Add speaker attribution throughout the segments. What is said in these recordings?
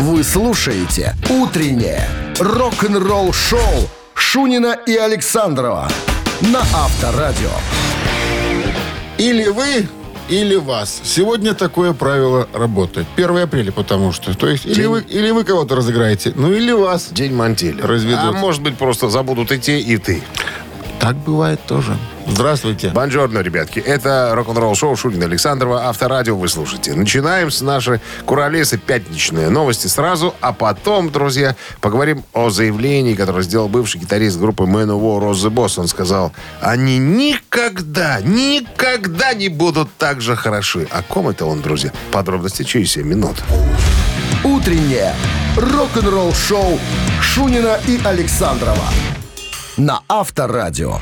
Speaker 1: Вы слушаете «Утреннее рок-н-ролл-шоу» Шунина и Александрова на Авторадио.
Speaker 2: Или вы, или вас. Сегодня такое правило работает. 1 апреля, потому что. То есть, или
Speaker 3: День-
Speaker 2: вы, или вы кого-то разыграете, ну или вас.
Speaker 3: День мантели.
Speaker 2: Разведут.
Speaker 3: А может быть, просто забудут и те, и ты.
Speaker 2: Так бывает тоже. Здравствуйте.
Speaker 3: Бонжорно, ребятки. Это рок-н-ролл шоу Шунина Александрова. Авторадио вы слушаете. Начинаем с нашей Куролесы пятничные новости сразу, а потом, друзья, поговорим о заявлении, которое сделал бывший гитарист группы Man of War the Boss. Он сказал, они никогда, никогда не будут так же хороши. О ком это он, друзья? Подробности через 7 минут.
Speaker 1: «Утреннее рок-н-ролл-шоу» Шунина и Александрова на Авторадио.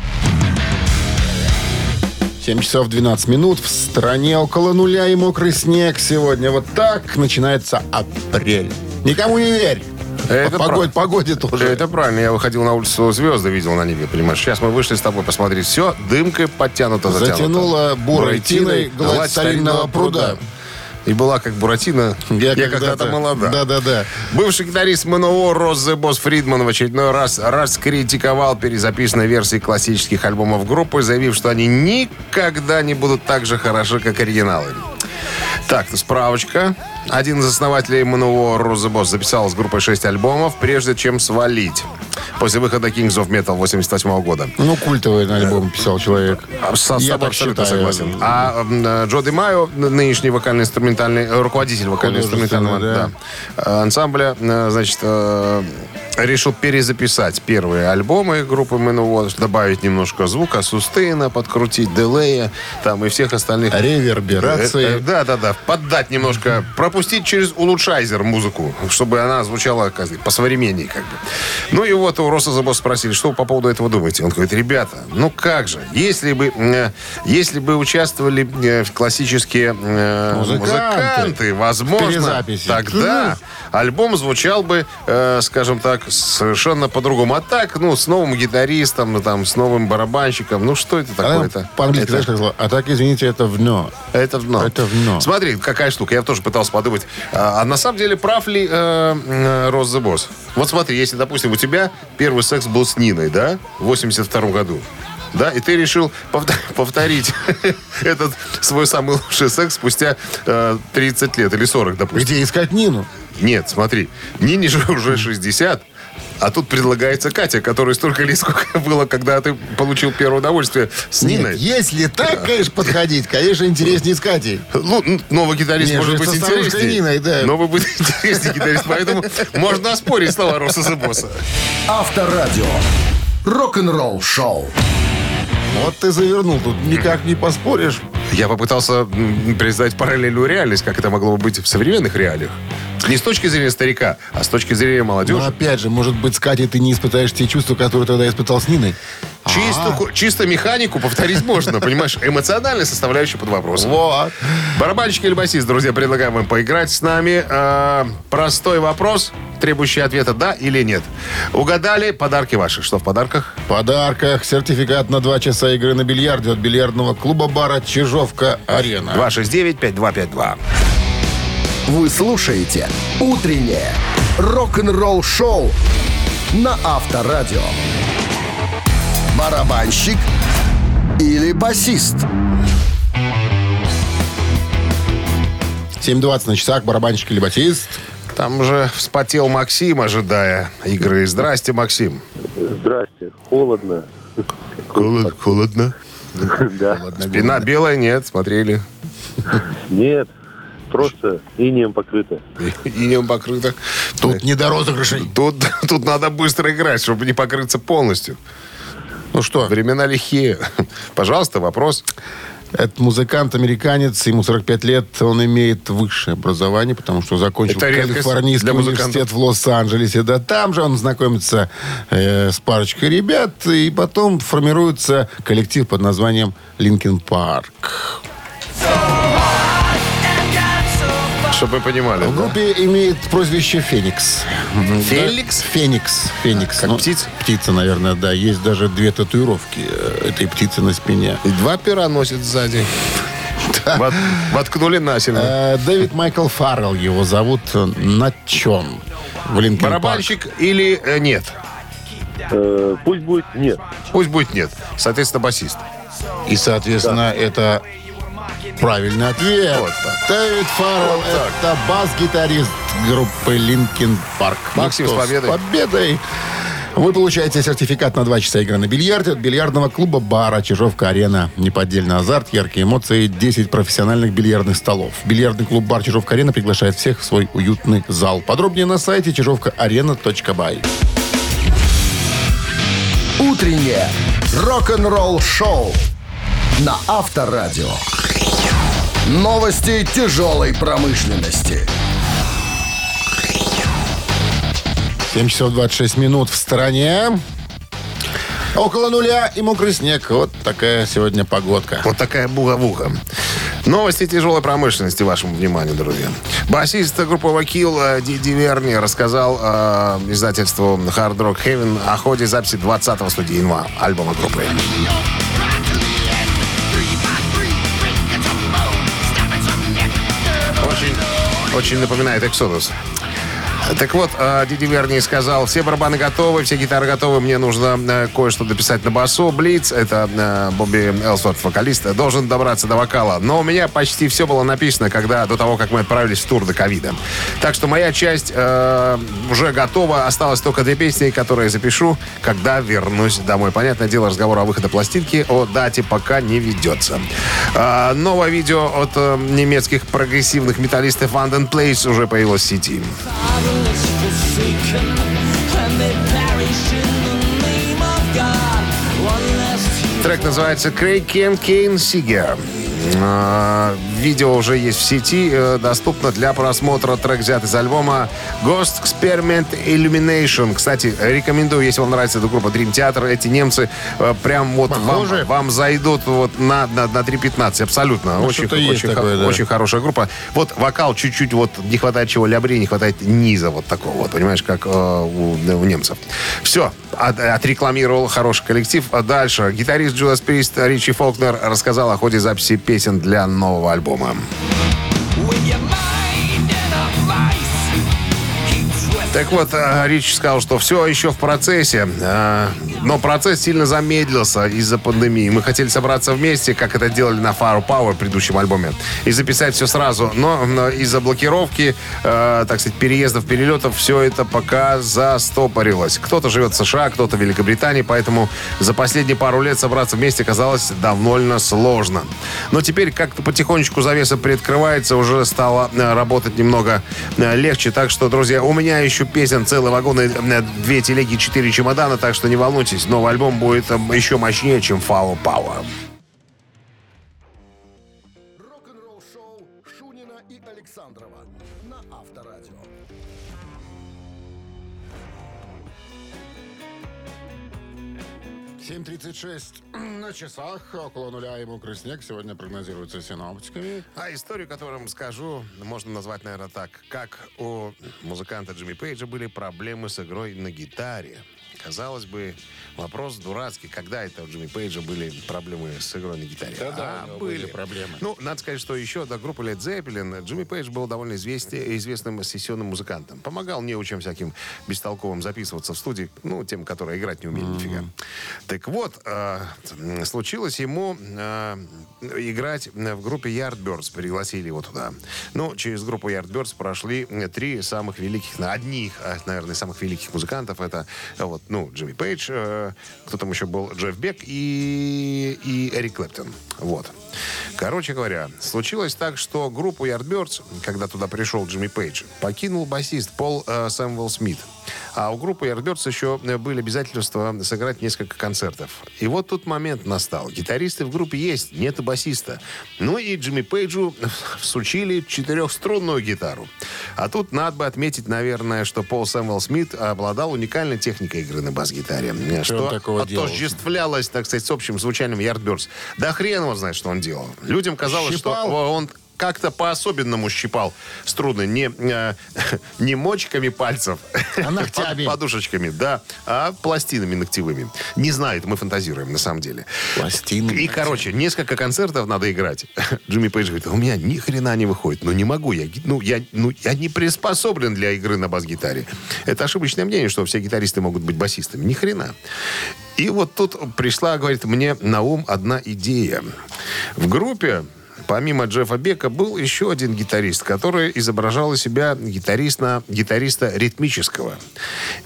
Speaker 2: 7 часов 12 минут. В стране около нуля и мокрый снег сегодня. Вот так начинается апрель. Никому не верь.
Speaker 3: Это
Speaker 2: По погоде,
Speaker 3: прав-
Speaker 2: погоде тоже.
Speaker 3: Это правильно. Я выходил на улицу, звезды видел на небе, понимаешь? Сейчас мы вышли с тобой посмотреть. Все, дымкой подтянуто, затянуто.
Speaker 2: Затянуло бурой тиной гладь старинного пруда.
Speaker 3: И была как Буратино. Я, когда-то молода.
Speaker 2: Да-да-да.
Speaker 3: Бывший гитарист МНО Розе Босс Фридман в очередной раз раскритиковал перезаписанные версии классических альбомов группы, заявив, что они никогда не будут так же хороши, как оригиналы. Так, справочка. Один из основателей МНО Розе Босс записал с группой 6 альбомов, прежде чем свалить. После выхода Kings of Metal 88 года.
Speaker 2: Ну, культовый альбом писал человек.
Speaker 3: А, С, с
Speaker 2: Я так
Speaker 3: абсолютно
Speaker 2: считаю.
Speaker 3: согласен. А э, Джо Де Майо, нынешний вокально-инструментальный, э, руководитель вокально-инструментального
Speaker 2: Художественный,
Speaker 3: да, э, ансамбля, значит, решил перезаписать первые альбомы группы Manowar, добавить немножко звука, сустейна, подкрутить, делея, там и всех остальных.
Speaker 2: Реверберации.
Speaker 3: Э, э, Да, да, да. Поддать немножко, пропустить через улучшайзер музыку, чтобы она звучала как по-современней как бы. Ну и вот у Роса Забос спросили, что вы по поводу этого думаете? Он говорит, ребята, ну как же, если бы, э, если бы участвовали э, классические э,
Speaker 2: Музыканты.
Speaker 3: музыканты, возможно, тогда альбом звучал бы, скажем так, совершенно по-другому. А так, ну, с новым гитаристом, ну, там, с новым барабанщиком, ну что это такое-то?
Speaker 2: По-английски,
Speaker 3: Это-
Speaker 2: знаешь, как сказала? А так, извините, это вно.
Speaker 3: это дно.
Speaker 2: Это дно.
Speaker 3: Смотри, какая штука. Я тоже пытался подумать. А, а на самом деле прав ли э, Рос the Boss? Вот смотри, если, допустим, у тебя первый секс был с Ниной, да, в 82 году, да, и ты решил повтор- повторить этот свой самый лучший секс спустя э, 30 лет или 40, допустим.
Speaker 2: Где искать Нину?
Speaker 3: Нет, смотри, Нине же уже 60, а тут предлагается Катя, которой столько лет, сколько было, когда ты получил первое удовольствие с Ниной.
Speaker 2: Нет, если так, конечно, подходить, конечно, интереснее с Катей.
Speaker 3: Ну, новый гитарист
Speaker 2: Не,
Speaker 3: может быть интереснее.
Speaker 2: Ниной, да.
Speaker 3: Новый будет интереснее гитарист, поэтому можно оспорить слова Роса Босса.
Speaker 1: Авторадио. Рок-н-ролл шоу.
Speaker 2: Вот ты завернул, тут никак не поспоришь.
Speaker 3: Я попытался представить параллельную реальность, как это могло бы быть в современных реалиях. Не с точки зрения старика, а с точки зрения
Speaker 2: Но
Speaker 3: молодежи.
Speaker 2: опять же, может быть, с Катей ты не испытаешь те чувства, которые тогда испытал с Ниной.
Speaker 3: Чисто, ку- чисто механику повторить можно, понимаешь? Эмоциональная составляющая под вопросом.
Speaker 2: Вот.
Speaker 3: Барабанщик или басист, друзья, предлагаем вам поиграть с нами. А, простой вопрос, требующий ответа «да» или «нет». Угадали, подарки ваши. Что в подарках?
Speaker 2: В подарках сертификат на два часа игры на бильярде от бильярдного клуба-бара «Чижовка-Арена».
Speaker 3: 269-5252.
Speaker 1: Вы слушаете «Утреннее рок-н-ролл-шоу» на Авторадио. Барабанщик или басист?
Speaker 2: 7.20 на часах, барабанщик или батист.
Speaker 3: Там уже вспотел Максим, ожидая игры. Здрасте, Максим.
Speaker 4: Здрасте. Холодно.
Speaker 3: холодно.
Speaker 4: Да.
Speaker 3: Спина белая, нет, смотрели.
Speaker 4: Нет. Просто инеем покрыто.
Speaker 3: Инем покрыто.
Speaker 2: Тут не до розыгрышей.
Speaker 3: Тут, тут надо быстро играть, чтобы не покрыться полностью.
Speaker 2: Ну что,
Speaker 3: Времена лихие. Пожалуйста, вопрос.
Speaker 2: это музыкант-американец, ему 45 лет, он имеет высшее образование, потому что закончил
Speaker 3: Это
Speaker 2: Калифорнийский университет в Лос-Анджелесе. Да, там же он знакомится э, с парочкой ребят, и потом формируется коллектив под названием «Линкен Парк».
Speaker 3: Чтобы вы понимали.
Speaker 2: В
Speaker 3: да?
Speaker 2: группе имеет прозвище «Феникс».
Speaker 3: Феликс?
Speaker 2: Да, Феникс. Феникс.
Speaker 3: Как
Speaker 2: Ну,
Speaker 3: птица?
Speaker 2: Птица, наверное, да. Есть даже две татуировки э, этой птицы на спине.
Speaker 3: И два пера носит сзади. Вот- Воткнули насильно.
Speaker 2: Э, Дэвид Майкл Фаррелл его зовут. На чем? В.
Speaker 3: Барабанщик или э, нет?
Speaker 4: Пусть будет нет.
Speaker 3: Пусть будет нет. Соответственно, басист.
Speaker 2: И, соответственно, это правильный ответ.
Speaker 3: Вот так.
Speaker 2: Дэвид Фаррелл
Speaker 3: Вот так.
Speaker 2: это бас-гитарист группы Linkin Park.
Speaker 3: Максим,
Speaker 2: Ну
Speaker 3: с
Speaker 2: что,
Speaker 3: победой.
Speaker 2: С победой. Вы получаете сертификат на два часа игры на бильярде от бильярдного клуба «Бара» Чижовка-Арена. Неподдельный азарт, яркие эмоции, 10 профессиональных бильярдных столов. Бильярдный клуб «Бар» Чижовка-Арена приглашает всех в свой уютный зал. Подробнее на сайте чижовкаарена.бай.
Speaker 1: Утреннее рок-н-ролл-шоу на Авторадио. Новости тяжелой промышленности.
Speaker 2: 7 часов 26 минут в стороне. Около нуля и мокрый снег. Вот такая сегодня погодка.
Speaker 3: Вот такая буга-буга. Новости тяжелой промышленности вашему вниманию, друзья. Басист группы Вакил э, Диди Верни рассказал э, издательству Hard Rock Heaven о ходе записи 20-го студийного альбома группы. Очень напоминает Exodus. Так вот, э, Диди Верни сказал, все барабаны готовы, все гитары готовы, мне нужно э, кое-что дописать на басу. Блиц, это э, Бобби Элсворт, вокалист, должен добраться до вокала. Но у меня почти все было написано, когда до того, как мы отправились в тур до ковида. Так что моя часть э, уже готова, осталось только две песни, которые запишу, когда вернусь домой. Понятное дело, разговор о выходе пластинки о дате пока не ведется. Э, новое видео от немецких прогрессивных металлистов London Place уже появилось в сети. Трек называется «Craig Ken Kane Seeger». А, Видео уже есть в сети, э, доступно для просмотра. Трек взят из альбома Ghost Experiment Illumination. Кстати, рекомендую, если вам нравится эта группа Dream Theater, эти немцы э, прям вот вам, вам зайдут вот на, на, на 3.15. Абсолютно.
Speaker 2: Ну,
Speaker 3: очень, очень,
Speaker 2: такое, да.
Speaker 3: очень хорошая группа. Вот вокал чуть-чуть вот не хватает чего лябри, не хватает низа вот такого вот, понимаешь, как э, у, у немцев. Все, от- отрекламировал хороший коллектив. А дальше гитарист Judas Priest Ричи Фолкнер рассказал о ходе записи песен для нового альбома. Так вот, э, Рич сказал, что все еще в процессе, э, но процесс сильно замедлился из-за пандемии. Мы хотели собраться вместе, как это делали на Fire Power в предыдущем альбоме, и записать все сразу. Но, но из-за блокировки, э, так сказать, переездов, перелетов, все это пока застопорилось. Кто-то живет в США, кто-то в Великобритании, поэтому за последние пару лет собраться вместе казалось довольно сложно. Но теперь как-то потихонечку завеса приоткрывается, уже стало э, работать немного э, легче. Так что, друзья, у меня еще песен целый вагон, и, э, две телеги, четыре чемодана, так что не волнуйтесь, новый альбом будет э, еще мощнее, чем Фау
Speaker 1: Авторадио.
Speaker 2: Семь тридцать шесть на часах. Около нуля и мокрый снег сегодня прогнозируется синоптиками.
Speaker 3: А историю, которую вам скажу, можно назвать, наверное, так. Как у музыканта Джимми Пейджа были проблемы с игрой на гитаре. Казалось бы, вопрос дурацкий. Когда это у Джимми Пейджа были проблемы с игрой на гитаре?
Speaker 2: Да-да,
Speaker 3: А,
Speaker 2: у него были проблемы.
Speaker 3: Ну, надо сказать, что еще до группы Led Zeppelin Джимми Пейдж был довольно известен, известным сессионным музыкантом. Помогал неучим всяким бестолковым записываться в студии, ну, тем, которые играть не умели нифига. Так вот, э, случилось ему э, играть в группе Yardbirds. Пригласили его туда. Ну, через группу Yardbirds прошли э, три самых великих, одних, э, наверное, самых великих музыкантов. Это э, вот, ну, Джимми Пейдж, э, кто там еще был, Джефф Бек и, и Эрик Клэптон. Вот. Короче говоря, случилось так, что группу Yardbirds, когда туда пришел Джимми Пейдж, покинул басист Пол э, Сэмвелл Смит. А у группы Yardbirds еще э, были обязательства сыграть несколько концертов. И вот тут момент настал. Гитаристы в группе есть, нет и басиста. Ну и Джимми Пейджу всучили четырехструнную гитару. А тут надо бы отметить, наверное, что Пол Сэмвелл Смит обладал уникальной техникой игры на бас-гитаре. Что
Speaker 2: он такого делал?
Speaker 3: отождествлялось, так сказать, с общим звучанием Yardbirds. Да хрен его знает, что он делал. Людям казалось,
Speaker 2: Щипал?
Speaker 3: что он как-то по-особенному щипал струны. Не, э, не мочками пальцев,
Speaker 2: А ногтями.
Speaker 3: под- подушечками, да, а пластинами ногтевыми. Не знает, мы фантазируем на самом деле.
Speaker 2: Пластины.
Speaker 3: И, короче, несколько концертов надо играть. Джимми Пейдж говорит, у меня ни хрена не выходит. Ну, не могу. Я, ну, я, ну, я не приспособлен для игры на бас-гитаре. Это ошибочное мнение, что все гитаристы могут быть басистами. Ни хрена. И вот тут пришла, говорит, мне на ум одна идея. В группе Помимо Джеффа Бека был еще один гитарист, который изображал из себя гитариста, гитариста ритмического.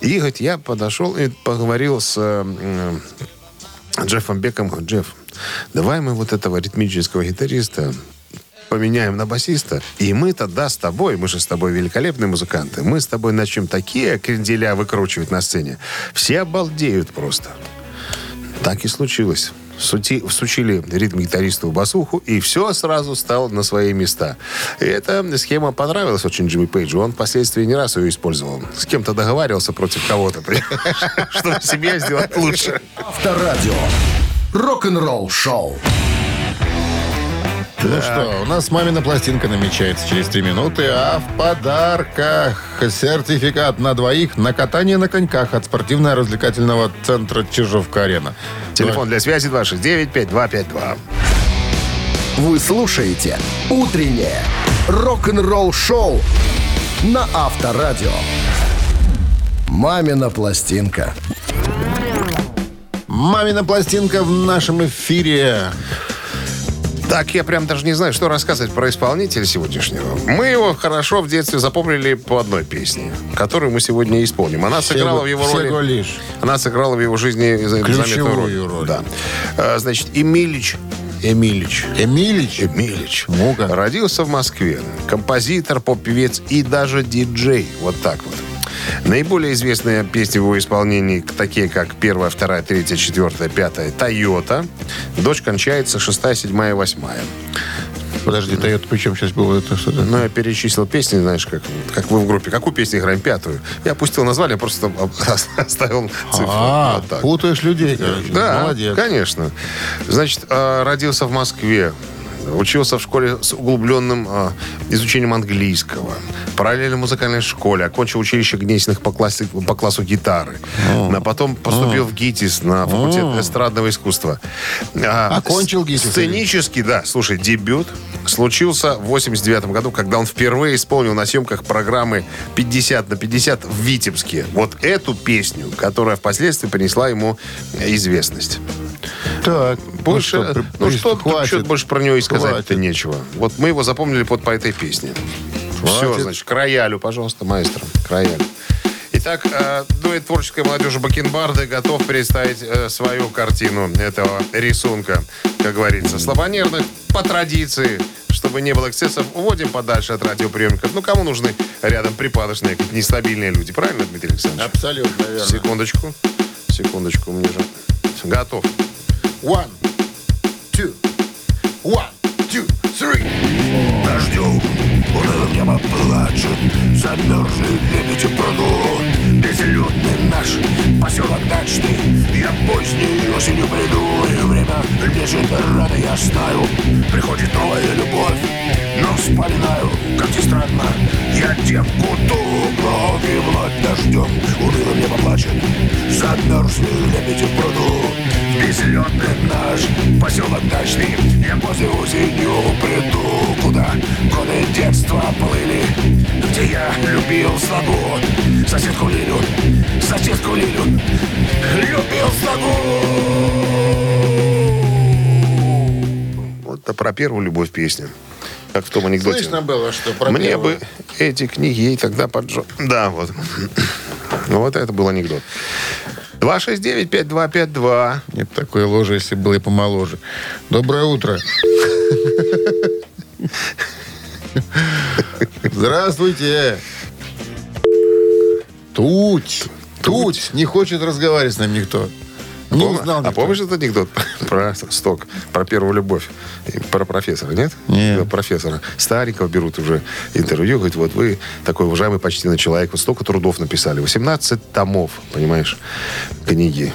Speaker 3: И говорит, я подошел и поговорил с э, Джеффом Беком, Джефф, давай мы вот этого ритмического гитариста поменяем на басиста, и мы тогда с тобой, мы же с тобой великолепные музыканты, мы с тобой начнем такие кренделя выкручивать на сцене. Все обалдеют просто. Так и случилось. Сути, всучили ритм-гитаристу басуху, и все сразу стало на свои места. И эта схема понравилась очень Джимми Пейджу. Он впоследствии не раз ее использовал. С кем-то договаривался против кого-то, чтобы себя сделать лучше.
Speaker 1: Авторадио. Рок-н-ролл шоу.
Speaker 2: Ну что, у нас мамина пластинка намечается через три минуты, а в подарках сертификат на двоих на катание на коньках от спортивно-развлекательного центра Чижовка-Арена.
Speaker 3: Телефон для связи 269-5252.
Speaker 1: Вы слушаете «Утреннее рок-н-ролл шоу» на Авторадио. «Мамина пластинка».
Speaker 2: Мамина пластинка в нашем эфире.
Speaker 3: Так, я прям даже не знаю, что рассказывать про исполнителя сегодняшнего. Мы его хорошо в детстве запомнили по одной песне, которую мы сегодня исполним. Она сыграла в его роли...
Speaker 2: лишь.
Speaker 3: Она сыграла в его жизни за- заметную
Speaker 2: роль.
Speaker 3: Да. А, Значит, Эмилич. Эмилич.
Speaker 2: Эмилич.
Speaker 3: Эмилич.
Speaker 2: Ну-ка.
Speaker 3: Родился в Москве. Композитор, поп-певец и даже диджей. Вот так вот. Наиболее известные песни в его исполнении такие, как первая, вторая, третья, четвертая, пятая «Тойота». Дочь кончается шестая, седьмая, восьмая.
Speaker 2: Подожди, Тойота, причем сейчас было это что-то?
Speaker 3: Ну, я перечислил песни, знаешь, как, как вы в группе. Какую песню играем? Пятую. Я опустил название, просто оставил цифру.
Speaker 2: А,
Speaker 3: Вот так.
Speaker 2: путаешь людей, короче.
Speaker 3: Да,
Speaker 2: Молодец.
Speaker 3: конечно. Значит, э, родился в Москве. Учился в школе с углубленным э, изучением английского. Параллельно музыкальной школе. Окончил училище Гнесиных по, классе- по классу гитары. А потом поступил в ГИТИС на факультет эстрадного искусства. А,
Speaker 2: Окончил ГИТИС,
Speaker 3: Сценический, да. Слушай, дебют случился в 89 году, когда он впервые исполнил на съемках программы 50 на 50 в Витебске. Вот эту песню, которая впоследствии принесла ему известность.
Speaker 2: Так,
Speaker 3: Больше,
Speaker 2: ну что,
Speaker 3: ну что,
Speaker 2: хватит.
Speaker 3: что больше про него и сказать-то нечего. Вот мы его запомнили под по этой песне. Все,
Speaker 2: Хватит.
Speaker 3: значит, к роялю, пожалуйста, маэстро, к роялю. Итак, э, дуэт творческой молодежи Бакенбарды готов представить э, свою картину этого рисунка, как говорится. Слабонервных по традиции, чтобы не было эксцессов, уводим подальше от радиоприемников. Ну, кому нужны рядом припадочные, нестабильные люди, правильно, Дмитрий Александрович?
Speaker 2: Абсолютно верно.
Speaker 3: Секундочку. Секундочку, мне же. Готов.
Speaker 2: One, two, one, two, three.
Speaker 5: Дождем унылым небо плачет Замерзли лебеди в пруду Безлюдный наш поселок дачный. Я поздней осенью приду И время лежит рано я знаю Приходит новая любовь Но вспоминаю, как ни странно Я девку ту вновь и вновь дождем Унылым небо плачет Замерзли лебеди в пруду Безлюдный наш поселок дачный Я поздней осенью приду Куда годы детства плыли Где я любил слагу Соседку Лилю, соседку Лилю Любил слагу
Speaker 3: Вот это про первую любовь песня. Как в том анекдоте.
Speaker 2: Слышно было, что про
Speaker 3: Мне
Speaker 2: первую.
Speaker 3: бы эти книги ей тогда поджег. Да, вот. Ну, вот это был анекдот. 269-5252.
Speaker 2: Нет такой ложи, если было помоложе. Доброе утро. Здравствуйте. Туть. Туть. Не хочет разговаривать с нами никто. Не
Speaker 3: Пом-
Speaker 2: узнал
Speaker 3: а
Speaker 2: никто.
Speaker 3: помнишь этот анекдот про сток, про первую любовь? Про профессора, нет?
Speaker 2: Нет.
Speaker 3: Да, профессора. Стариков берут уже интервью, говорит, вот вы такой уважаемый почти на человек, вот столько трудов написали. 18 томов, понимаешь, книги.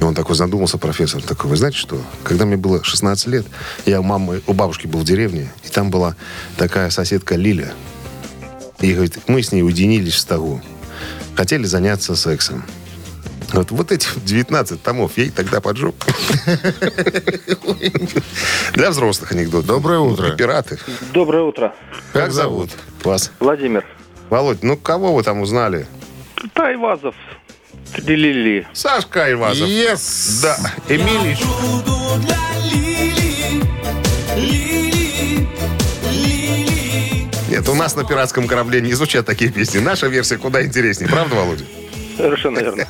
Speaker 3: И он такой задумался, профессор, такой, вы знаете что? Когда мне было 16 лет, я у мамы, у бабушки был в деревне, и там была такая соседка Лиля. И говорит, мы с ней уединились в стогу. Хотели заняться сексом. Вот, вот эти 19 томов ей тогда поджег. Для взрослых анекдот.
Speaker 2: Доброе утро.
Speaker 3: Пираты.
Speaker 4: Доброе утро.
Speaker 3: Как зовут вас?
Speaker 4: Владимир.
Speaker 3: Володь, ну кого вы там узнали?
Speaker 4: Тайвазов. Трилили.
Speaker 3: Сашка Айвазов.
Speaker 2: Yes!
Speaker 3: Да, Эмилий. Нет, у нас на пиратском корабле не звучат такие песни. Наша версия куда интереснее. Правда, Володя?
Speaker 4: Совершенно верно.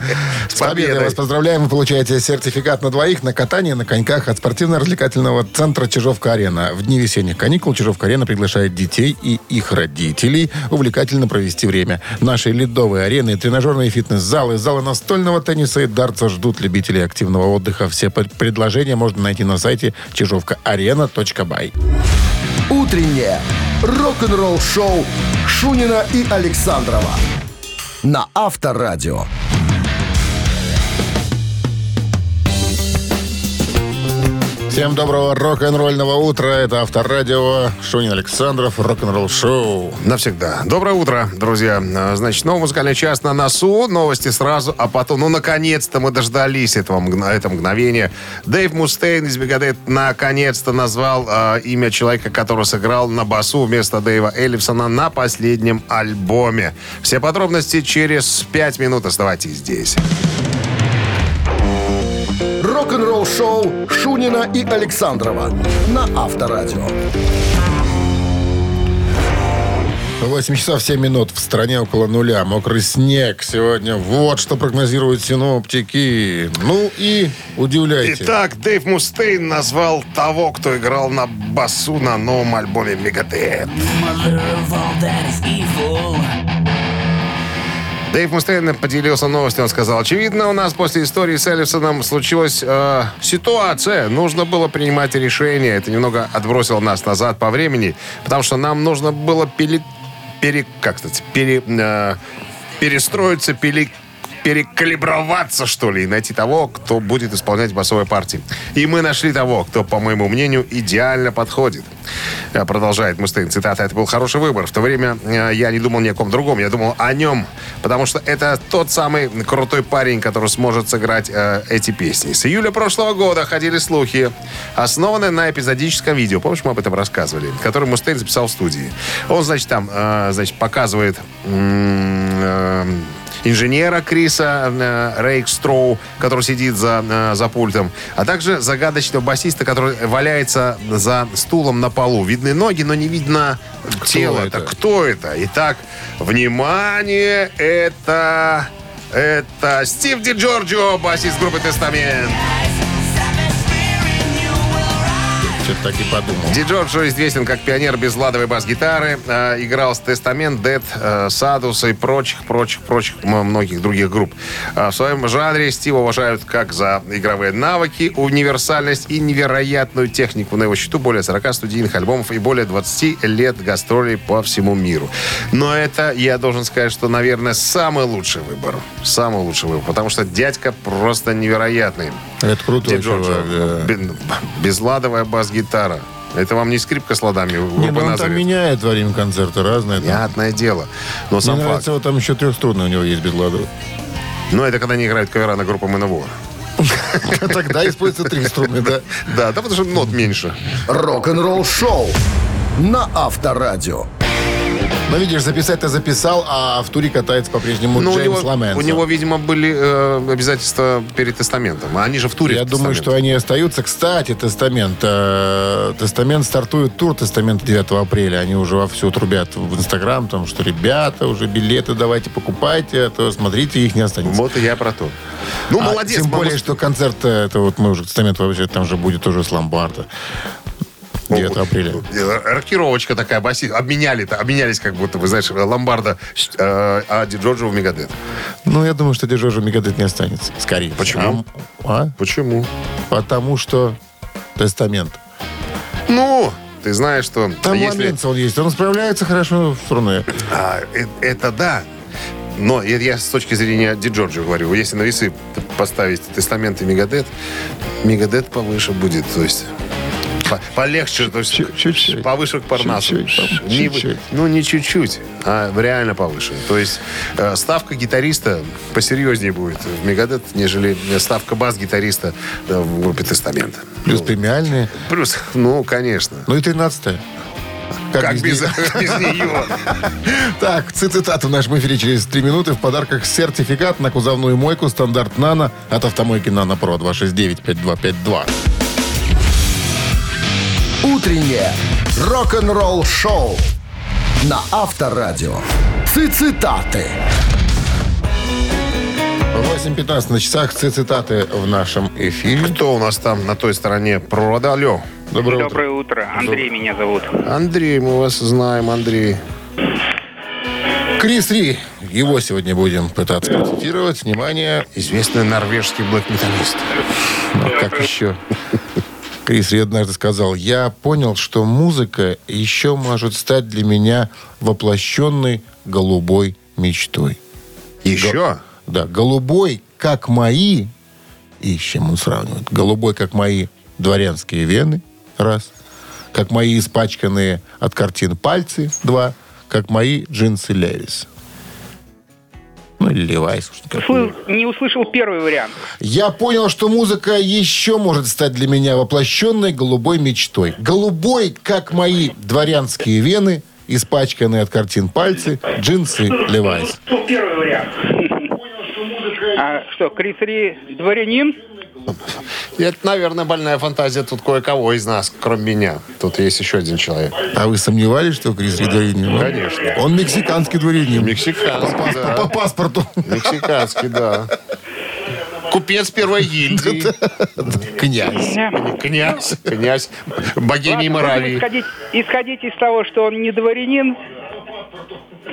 Speaker 3: С
Speaker 2: победой вас поздравляем. Вы получаете сертификат на двоих на катание на коньках от спортивно-развлекательного центра «Чижовка-арена». В дни весенних каникул «Чижовка-арена» приглашает детей и их родителей увлекательно провести время. Наши ледовые арены, тренажерные фитнес-залы, залы настольного тенниса и дартса ждут любителей активного отдыха. Все пр- предложения можно найти на сайте чижовкаарена.бай.
Speaker 1: Утреннее рок-н-ролл-шоу Шунина и Александрова на Авторадио.
Speaker 2: Всем доброго рок-н-ролльного утра. Это Авторадио. Шунин Александров. Рок-н-ролл шоу.
Speaker 3: Навсегда. Доброе утро, друзья. Значит, новый музыкальный час на носу. Новости сразу, а потом, ну, наконец-то мы дождались этого, этого мгновения. Дэйв Мустейн из Мегадет наконец-то назвал а, имя человека, который сыграл на басу вместо Дэйва Эллифсона на последнем альбоме. Все подробности через пять минут. Оставайтесь здесь.
Speaker 1: Рок-н-ролл-шоу Шунина и Александрова на Авторадио.
Speaker 2: 8 часов 7 минут. В стране около нуля. Мокрый снег сегодня. Вот что прогнозируют синоптики. Ну и удивляйте.
Speaker 3: Итак, Дэйв Мустейн назвал того, кто играл на басу на новом альбоме Мегадет. Дэйв Мустейн поделился новостью. Он сказал, очевидно, у нас после истории с Эллифсоном случилась э, ситуация. Нужно было принимать решение. Это немного отбросило нас назад по времени, потому что нам нужно было пере, пере, как сказать, пере, э, перестроиться, пере, перекалиброваться, что ли, и найти того, кто будет исполнять басовые партии. И мы нашли того, кто, по моему мнению, идеально подходит. Э, Продолжает Мустейн, цитата, «Это был хороший выбор. В то время э, я не думал ни о ком другом, я думал о нем, потому что это тот самый крутой парень, который сможет сыграть э, эти песни». С июля прошлого года ходили слухи, основанные на эпизодическом видео, помнишь, мы об этом рассказывали, который Мустейн записал в студии. Он, значит, там, э, значит, показывает э, инженера Криса э, Рейкстроу, который сидит за, э, за пультом, а также загадочного басиста, который валяется за стулом на полу. Видны ноги, но не видно тело.
Speaker 2: это?
Speaker 3: Кто это? Итак, внимание, это... Это Стив Ди Джорджио, басист группы «Тестамент».
Speaker 2: Что-то так и подумал.
Speaker 3: Ди Джорджо известен как пионер безладовой бас-гитары. Э, играл с Тестамент, Дед, э, Садуса и прочих, прочих, прочих многих других групп. Э, в своем жанре Стива уважают как за игровые навыки, универсальность и невероятную технику. На его счету более 40 студийных альбомов и более 20 лет гастролей по всему миру. Но это, я должен сказать, что, наверное, самый лучший выбор. Самый лучший выбор. Потому что дядька просто невероятный.
Speaker 2: Это чувак, да.
Speaker 3: Бе- Безладовая бас-гитара. Это вам не скрипка с ладами
Speaker 2: Не, ну он там меняет во время концерта разные. там.
Speaker 3: Понятное дело. Но
Speaker 2: Мне
Speaker 3: сам факт.
Speaker 2: нравится, вот там еще трехструнный у него есть без ладу.
Speaker 3: Ну, это когда они играют кавера на группу МНВО.
Speaker 2: Тогда используется три струны, да.
Speaker 3: Да, да, потому что нот меньше.
Speaker 1: Рок-н-ролл-шоу на Авторадио.
Speaker 2: Но видишь, записать-то записал, а в туре катается по-прежнему
Speaker 3: Ну,
Speaker 2: Джеймс
Speaker 3: него,
Speaker 2: Ламенсо.
Speaker 3: у него, видимо, были э, обязательства перед тестаментом. Они же в туре.
Speaker 2: Я думаю, что они остаются. Кстати, Тестамент. э, Тестамент стартует тур Тестамент 9 апреля. Они уже вовсю трубят в Инстаграм, там, что ребята, уже билеты давайте покупайте, а то смотрите, их не останется.
Speaker 3: Вот и я про то. Ну,
Speaker 2: А
Speaker 3: молодец.
Speaker 2: Тем более, что концерт, э, это вот мы уже Тестамент вообще там же будет уже с Ломбарда. 9 апреля.
Speaker 3: Э, Рокировочка такая, баси. Обменяли-то, обменялись как будто, вы знаешь, Ломбарда, э, а Ди Джорджо в Мегадет.
Speaker 2: Ну, я думаю, что Дежожа Мегадет не останется. Скорее.
Speaker 3: Почему?
Speaker 2: А? А?
Speaker 3: Почему?
Speaker 2: Потому что Тестамент.
Speaker 3: Ну, ты знаешь, что
Speaker 2: Там
Speaker 3: если...
Speaker 2: Ламенцо он есть. Он справляется хорошо в струне.
Speaker 3: А, э- это да. Но это я с точки зрения Ди Джорджо говорю. Если на весы поставить Тестамент и Мегадет, Мегадет повыше будет. То есть полегче, то есть
Speaker 2: Чуть- чуть-чуть.
Speaker 3: повыше к Парнасу.
Speaker 2: Чуть-чуть,
Speaker 3: Не
Speaker 2: чуть-чуть.
Speaker 3: ну, не чуть-чуть, а реально повыше. То есть э, ставка гитариста посерьезнее будет в Мегадет, нежели ставка бас-гитариста э, в группе Тестамент.
Speaker 2: Плюс
Speaker 3: Ну,
Speaker 2: премиальные.
Speaker 3: Плюс, ну, конечно.
Speaker 2: Ну и 13
Speaker 3: Как, без,
Speaker 2: нее?
Speaker 3: без нее?
Speaker 2: Так, цитата в нашем эфире через 3 минуты. В подарках сертификат на кузовную мойку стандарт «Нано» от автомойки «Нано Про» 269-5252.
Speaker 1: Утреннее рок-н-ролл-шоу на Авторадио. Цитаты.
Speaker 2: 8.15 на часах. Цитаты в нашем эфире.
Speaker 3: Кто у нас там на той стороне провода? Алло.
Speaker 2: Доброе утро.
Speaker 6: Доброе утро. Андрей меня зовут.
Speaker 3: Андрей, мы вас знаем, Андрей.
Speaker 2: Крис Ри. Его сегодня будем пытаться процитировать. Внимание.
Speaker 3: Известный норвежский блэк-металлист.
Speaker 2: Ну, как еще? Крис Ри однажды сказал, я понял, что музыка еще может стать для меня воплощенной голубой мечтой.
Speaker 3: Еще?
Speaker 2: Да, голубой, как мои, и с чем он сравнивает, голубой, как мои дворянские вены, раз, как мои испачканные от картин пальцы, два, как мои джинсы Левис. Ну, или Левайс.
Speaker 6: Слы- Не услышал первый вариант.
Speaker 2: я понял, что музыка еще может стать для меня воплощенной голубой мечтой. Голубой, как мои дворянские вены, испачканные от картин пальцы, джинсы Левайс.
Speaker 6: Первый вариант. А что, Крис Ри дворянин?
Speaker 3: Это, наверное, больная фантазия тут кое-кого из нас, кроме меня. Тут есть еще один человек.
Speaker 2: А вы сомневались, что Крис Ри дворянин?
Speaker 3: Конечно.
Speaker 2: Он мексиканский дворянин.
Speaker 3: Мексиканский, да.
Speaker 2: По паспорту.
Speaker 3: Мексиканский, да. Купец первой гильдии.
Speaker 2: Князь.
Speaker 3: Князь. Князь. Богемии Моравии.
Speaker 6: Исходить из того, что он не дворянин.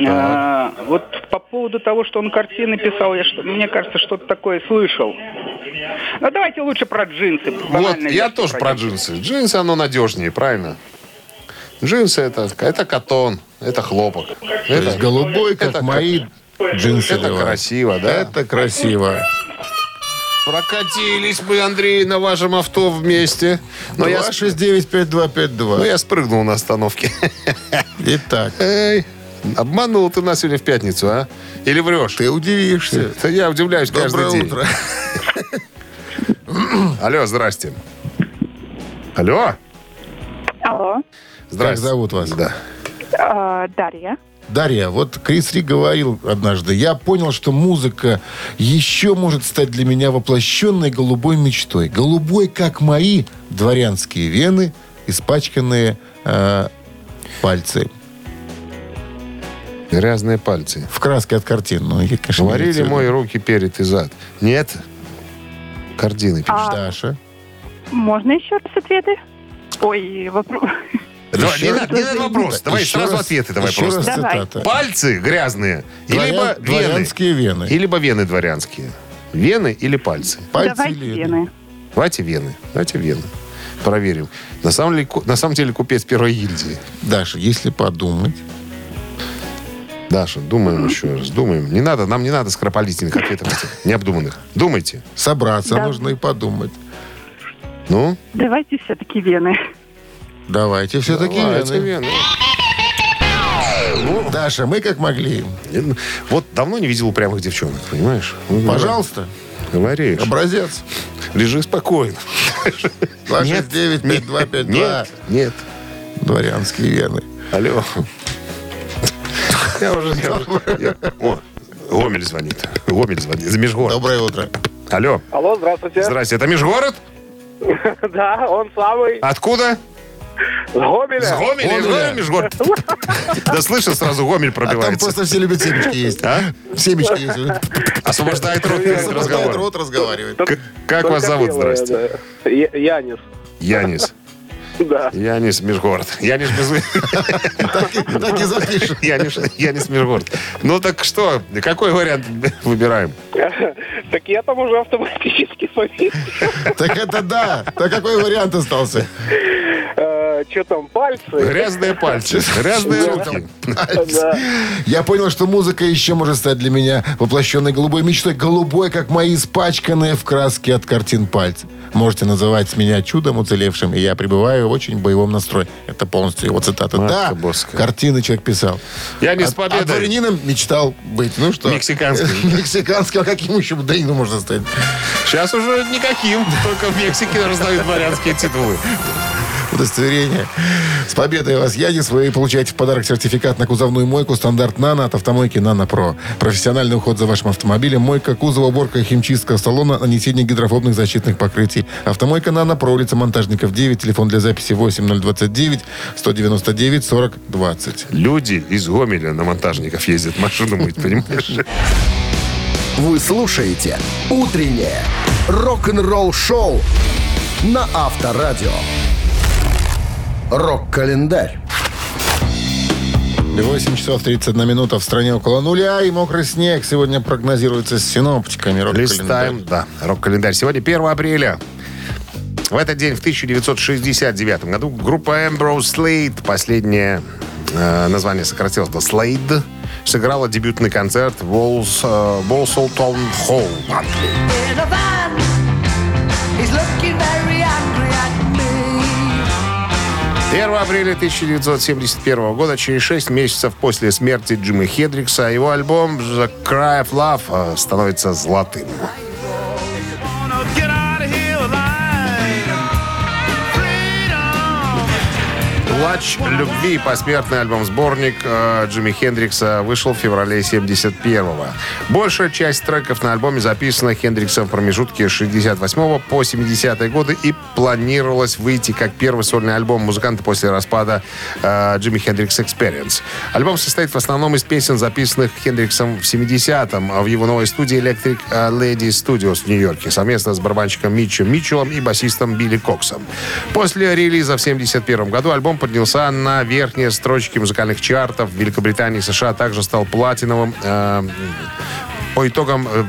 Speaker 6: А, вот по поводу того, что он картины писал, я что, мне кажется, что-то такое слышал. Ну давайте лучше про джинсы.
Speaker 3: Вот, я тоже про джинсы. Джинсы, оно надежнее, правильно? Джинсы это, это катон, это хлопок.
Speaker 2: То есть голубой, как
Speaker 3: это
Speaker 2: мои джинсы
Speaker 3: это
Speaker 2: Левайс.
Speaker 3: красиво, да?
Speaker 2: Это красиво.
Speaker 3: Прокатились мы, Андрей, на вашем авто вместе. Но я,
Speaker 2: 269-5252.
Speaker 3: но я спрыгнул на остановке.
Speaker 2: Итак,
Speaker 3: Эй, обманул ты нас сегодня в пятницу, а? Или врешь?
Speaker 2: ты удивишься.
Speaker 3: Да я удивляюсь каждый
Speaker 2: Доброе
Speaker 3: день.
Speaker 2: утро.
Speaker 3: Алло, здрасте. Алло.
Speaker 7: Алло,
Speaker 3: Здрасте.
Speaker 2: Как зовут вас?
Speaker 3: Да.
Speaker 7: э, Дарья.
Speaker 2: Дарья, вот Крис Ри говорил однажды, я понял, что музыка еще может стать для меня воплощенной голубой мечтой. Голубой, как мои дворянские вены, испачканные э, пальцы.
Speaker 3: Грязные пальцы.
Speaker 2: В краске от картин. Ну, я, конечно, не
Speaker 3: Говорили
Speaker 2: имею в
Speaker 3: мои руки перед и зад. Нет? Картины пишут.
Speaker 2: Даша.
Speaker 7: Можно еще раз ответы? Ой, вопрос.
Speaker 3: Давай, не, надо, не надо вопрос. Давай
Speaker 2: Еще
Speaker 3: сразу
Speaker 2: раз-
Speaker 3: ответы давай
Speaker 2: еще
Speaker 3: просто.
Speaker 2: раз
Speaker 7: Давай.
Speaker 2: цитата.
Speaker 3: Пальцы грязные.
Speaker 2: Дворян-
Speaker 3: либо вены.
Speaker 2: дворянские вены.
Speaker 3: И либо вены дворянские. Вены или пальцы?
Speaker 2: Пальцы
Speaker 7: Давайте
Speaker 2: или
Speaker 7: вены.
Speaker 3: Давайте вены. Давайте вены. Проверим. На самом, деле, ку- на самом деле купец первой гильдии.
Speaker 2: Даша, если подумать,
Speaker 3: Даша, думаем еще раз. Думаем. Не надо, нам не надо скоропалительных ответов этих, необдуманных. Думайте.
Speaker 2: собраться
Speaker 7: Да.
Speaker 2: нужно и подумать.
Speaker 3: Ну,
Speaker 7: Давайте все-таки вены.
Speaker 2: Давайте все-таки
Speaker 3: давайте
Speaker 2: вены.
Speaker 3: вены.
Speaker 2: Даша, мы как могли.
Speaker 3: Вот давно не видел упрямых девчонок, понимаешь? Ну,
Speaker 2: Пожалуйста,
Speaker 3: Говоришь.
Speaker 2: образец.
Speaker 3: Лежи спокойно.
Speaker 2: 269-5252.
Speaker 3: Нет, нет.
Speaker 2: Дворянские вены.
Speaker 3: Алло. Я уже... я О, Гомель звонит. Гомель звонит. За Межгород.
Speaker 2: Доброе утро.
Speaker 3: Алло.
Speaker 4: Алло, здравствуйте.
Speaker 3: Здрасте. Это Межгород?
Speaker 4: Да, он самый.
Speaker 3: Откуда?
Speaker 4: С Гомеля.
Speaker 3: С Гомеля?
Speaker 2: Гомеля.
Speaker 3: Из Гомеля, Межгород? Да слышал сразу, Гомель
Speaker 2: А там
Speaker 3: пробивается.
Speaker 2: просто все любят семечки есть.
Speaker 3: А?
Speaker 2: Семечки есть.
Speaker 3: Освобождает рот перед разговором.
Speaker 2: рот, разговаривает.
Speaker 3: Как вас зовут? Здрасте.
Speaker 4: Янис.
Speaker 3: Янис.
Speaker 4: Да.
Speaker 3: Янис Межгород. Янис Межгород.
Speaker 2: Так и запишем.
Speaker 3: Янис, Янис Межгород. Ну так что, какой вариант выбираем?
Speaker 4: Так я там уже автоматически повис.
Speaker 2: Так это да. Так какой вариант остался?
Speaker 4: Э, что там, пальцы?
Speaker 3: Грязные пальцы, грязные руки.
Speaker 2: Я понял, что музыка еще может стать для меня воплощенной голубой мечтой. Голубой, как мои испачканные в краске от картин пальцы. Можете называть меня чудом уцелевшим, и я пребываю в очень боевом настрое. Это полностью его цитата.
Speaker 3: Матка
Speaker 2: да,
Speaker 3: боская.
Speaker 2: картины человек писал.
Speaker 3: Я не с победой.
Speaker 2: А дворянином мечтал быть. Ну что?
Speaker 3: Мексиканским.
Speaker 2: Мексиканским. А каким еще дворянином можно стать?
Speaker 3: Сейчас уже никаким, только в Мексике раздают дворянские титулы.
Speaker 2: Удостоверение. С победой вас, Янис. Вы получаете в подарок сертификат на кузовную мойку стандарт «Нано» от автомойки «Нано Про». Профессиональный уход за вашим автомобилем, мойка кузова, уборка, химчистка салона, нанесение гидрофобных защитных покрытий. Автомойка «Нано Про», улица Монтажников, 9, телефон для записи 8029 199 40 20.
Speaker 3: Люди из Гомеля на монтажников ездят машину мыть, понимаешь?
Speaker 1: Вы слушаете «Утреннее рок-н-ролл-шоу» на Авторадио. Рок-календарь.
Speaker 2: 8 часов 31 минута в стране около нуля и мокрый снег сегодня прогнозируется с синоптиками. Рок-календарь.
Speaker 3: Листаем, да, рок-календарь. Сегодня 1 апреля. В этот день, в 1969 году, группа Ambrose Slade, последнее э, название сократилось до Slade, сыграла дебютный концерт в Волс, э, Walsall Town Hall в Англии. 1 апреля 1971 года, через 6 месяцев после смерти Джимми Хедрикса, его альбом «The Cry of Love» э, становится золотым. «Плач любви» посмертный альбом-сборник э, Джимми Хендрикса вышел в феврале 71-го. Большая часть треков на альбоме записана Хендриксом в промежутке с 68 по 70 годы и планировалось выйти как первый сольный альбом музыканта после распада э, Джимми Хендрикс Experience. Альбом состоит в основном из песен, записанных Хендриксом в 70-м в его новой студии Electric э, Lady Studios в Нью-Йорке совместно с барабанщиком Митчем Митчеллом и басистом Билли Коксом. После релиза в 71 году альбом поднялся на верхние строчки музыкальных чартов. В Великобритании и США, также стал платиновым э, по итогам э,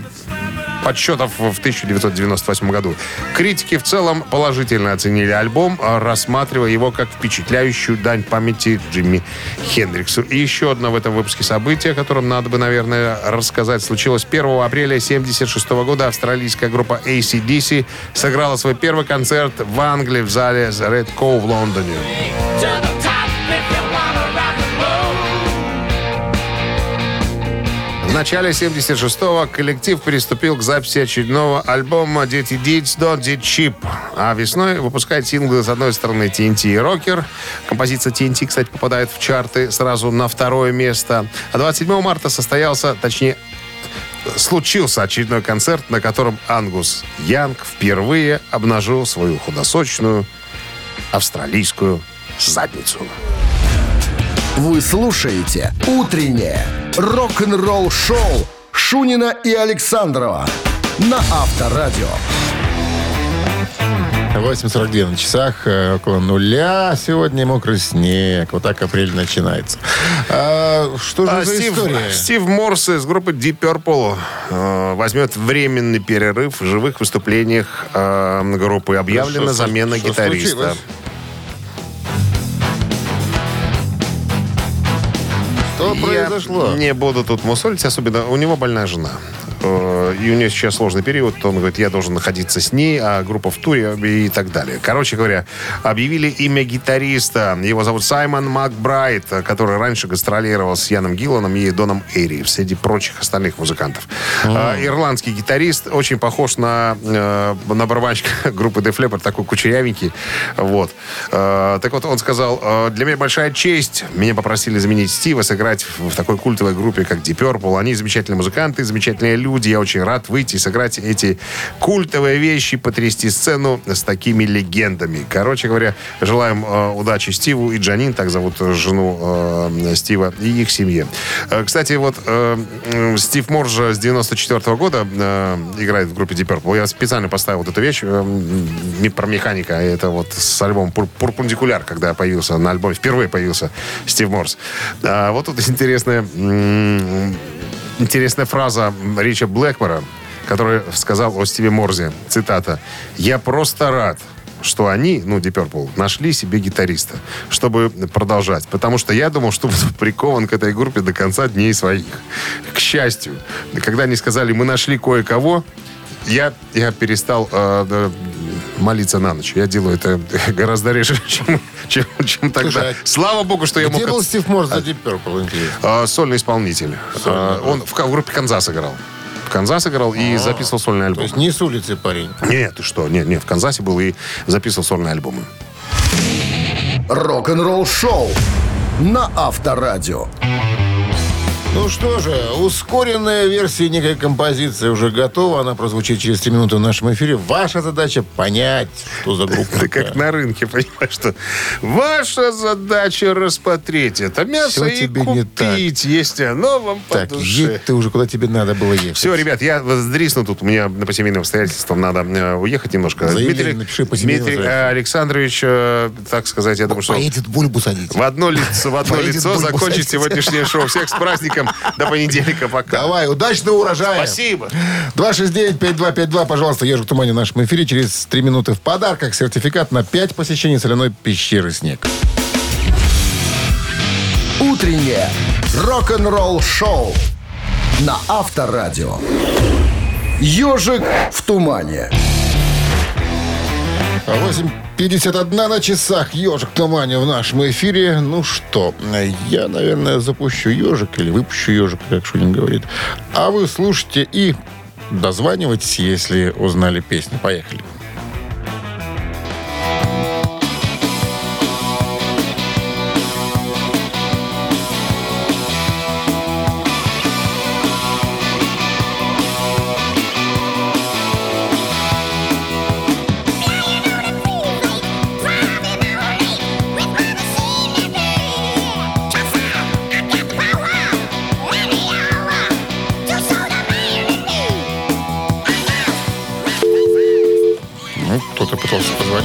Speaker 3: подсчетов в 1998 году. Критики в целом положительно оценили альбом, рассматривая его как впечатляющую дань памяти Джимми Хендриксу. И еще одно в этом выпуске событие, о котором надо бы, наверное, рассказать, случилось 1 апреля 1976 года. Австралийская группа ACDC сыграла свой первый концерт в Англии в зале The Red Cow в Лондоне. Начале 76-го коллектив приступил к записи очередного альбома «Дети Deeds Don't Get Cheap». А весной выпускает синглы с одной стороны TNT и Rocker. Композиция TNT, кстати, попадает в чарты сразу на второе место. А 27 марта состоялся, точнее, случился очередной концерт, на котором Ангус Янг впервые обнажил свою худосочную австралийскую задницу.
Speaker 1: Вы слушаете «Утреннее рок-н-ролл-шоу» Шунина и Александрова на Авторадио.
Speaker 2: 8.42 на часах, э, около нуля. Сегодня мокрый снег. Вот так апрель начинается. А, что же
Speaker 3: А
Speaker 2: за
Speaker 3: Стив,
Speaker 2: история?
Speaker 3: Стив Морс из группы Deep Purple э, возьмет временный перерыв в живых выступлениях э, группы. Объявлена
Speaker 2: Что- что-
Speaker 3: замена
Speaker 2: что
Speaker 3: гитариста.
Speaker 2: случилось? Что произошло?
Speaker 3: Я не буду тут мусолить, особенно у него больная жена. Э, И у нее сейчас сложный период. Он говорит, я должен находиться с ней, а группа в туре и так далее. Короче говоря, объявили имя гитариста. Его зовут Саймон Макбрайт, который раньше гастролировал с Яном Гилланом и Доном Эйри, среди прочих остальных музыкантов. Э, Ирландский гитарист, очень похож на, э, на барабанщика группы Def Leppard, такой кучерявенький. Вот. Э, Так вот, он сказал, «Э, для меня большая честь. Меня попросили заменить Стива, сыграть в такой культовой группе, как Deep Purple. Они замечательные музыканты, замечательные люди. Я очень рад выйти и сыграть эти культовые вещи, потрясти сцену с такими легендами. Короче говоря, желаем э, удачи Стиву и Джанин, так зовут жену э, Стива, и их семье. Э, кстати, вот э, Стив Морж с 94 года э, играет в группе Deep Purple. Я специально поставил вот эту вещь э, м, про механика. Это вот с альбомом «Пур- «Пурпундикуляр», когда появился на альбоме, впервые появился Стив Морс. А, вот тут интересная, интересная фраза Рича Блэкмора, который сказал о Стиве Морзе. Цитата. «Я просто рад, что они, ну, Deep Purple, нашли себе гитариста, чтобы продолжать. Потому что я думал, что буду прикован к этой группе до конца дней своих. К счастью. Когда они сказали, мы нашли кое-кого, я, я перестал э, молиться на ночь. Я делаю это гораздо реже, чем, чем, чем тогда.
Speaker 2: Слушай, а
Speaker 3: Слава богу, что я
Speaker 2: Где
Speaker 3: мог...
Speaker 2: был Стив Морс до Deep Purple, интересно?
Speaker 3: Сольный исполнитель. А, он в, в группе Kansas играл. В Kansas играл и записывал сольный
Speaker 2: То
Speaker 3: альбом.
Speaker 2: есть не с улицы парень.
Speaker 3: Нет, ты что? Нет, нет, в Канзасе был и записывал сольные альбомы.
Speaker 1: Рок-н-ролл шоу на Авторадио.
Speaker 2: Ну что же, ускоренная версия некой композиции уже готова. Она прозвучит через 3 минуты в нашем эфире. Ваша задача понять, что за группа.
Speaker 3: Ты как на рынке, понимаешь, что ваша задача распотреть это мясо и купить, если оно вам по
Speaker 2: Так,
Speaker 3: душе.
Speaker 2: едь ты уже куда тебе надо было ехать.
Speaker 3: Все, ребят, я сдрисну тут. У меня по семейным обстоятельствам надо э, уехать немножко.
Speaker 2: Заявление напиши по
Speaker 3: Дмитрий Александрович, э, так сказать, я думаю, что
Speaker 2: Поедет бульбу садить.
Speaker 3: в одно лицо, в одно лицо закончить сегодняшнее шоу. Всех с праздником. До понедельника. Пока.
Speaker 2: Давай, удачного урожая.
Speaker 3: Спасибо.
Speaker 2: 269-5252, пожалуйста, ежик в тумане в нашем эфире. Через 3 минуты в подарках сертификат на 5 посещений соляной пещеры «Снег».
Speaker 1: Утреннее рок-н-ролл шоу на Авторадио. Ежик в тумане.
Speaker 2: 8.51 на часах. Ежик в тумане в нашем эфире. Ну что, я, наверное, запущу ежик или выпущу ежик, как Шунин говорит. А вы слушайте и дозванивайтесь, если узнали песню. Поехали.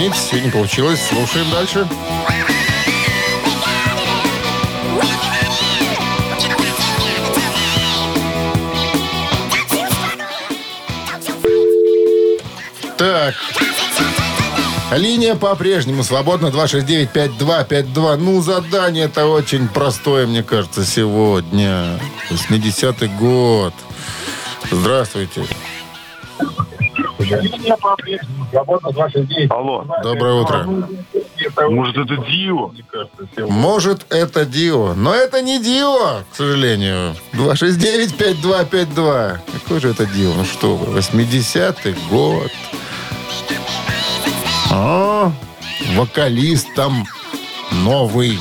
Speaker 2: Позвонить, все не получилось. Слушаем дальше. Так. Линия по-прежнему свободна 269-5252. Ну, задание-то очень простое, мне кажется, сегодня. 80-й год. Здравствуйте.
Speaker 8: Алло.
Speaker 2: Доброе утро.
Speaker 8: Может, это Дио?
Speaker 2: Может, это Дио. Но это не Дио, к сожалению. 269-5252. Какой же это Дио? Ну что вы, 80-й год. А, вокалист там новый.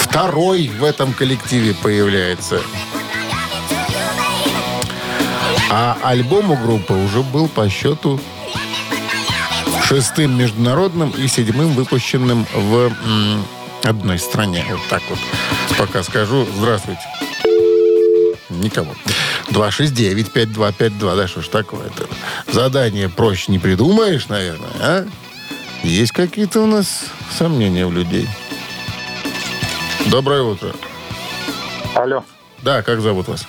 Speaker 2: Второй в этом коллективе появляется. А альбом у группы уже был по счету шестым международным и седьмым выпущенным в м, одной стране. Вот так вот. Пока скажу. Здравствуйте. Никого. 269-5252. Да что ж такое-то? Задание проще не придумаешь, наверное, а? Есть какие-то у нас сомнения у людей. Доброе утро.
Speaker 8: Алло.
Speaker 2: Да, как зовут вас?